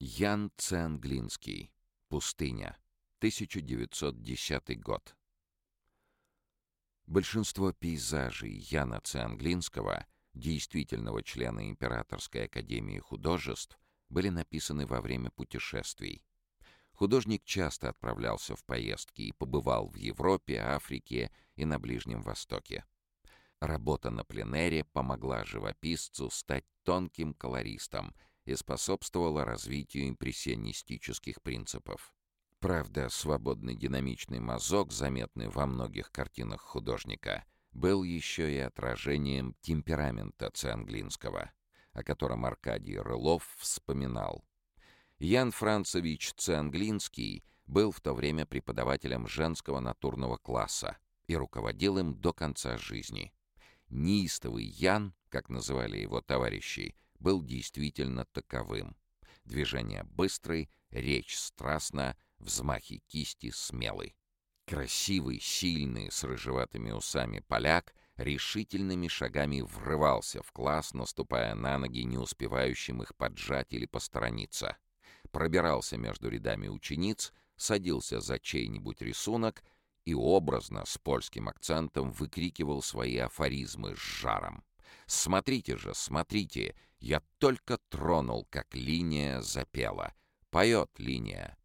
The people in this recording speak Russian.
Ян Цианглинский. Пустыня. 1910 год. Большинство пейзажей Яна Цианглинского, действительного члена Императорской академии художеств, были написаны во время путешествий. Художник часто отправлялся в поездки и побывал в Европе, Африке и на Ближнем Востоке. Работа на пленэре помогла живописцу стать тонким колористом и способствовала развитию импрессионистических принципов. Правда, свободный динамичный мазок, заметный во многих картинах художника, был еще и отражением темперамента Цианглинского, о котором Аркадий Рылов вспоминал. Ян Францевич Цианглинский был в то время преподавателем женского натурного класса и руководил им до конца жизни. Неистовый Ян, как называли его товарищи, был действительно таковым. Движения быстрые, речь страстна, взмахи кисти смелый. Красивый, сильный, с рыжеватыми усами поляк решительными шагами врывался в класс, наступая на ноги, не успевающим их поджать или посторониться. Пробирался между рядами учениц, садился за чей-нибудь рисунок и образно, с польским акцентом, выкрикивал свои афоризмы с жаром. «Смотрите же, смотрите! Я только тронул, как линия запела. Поет линия.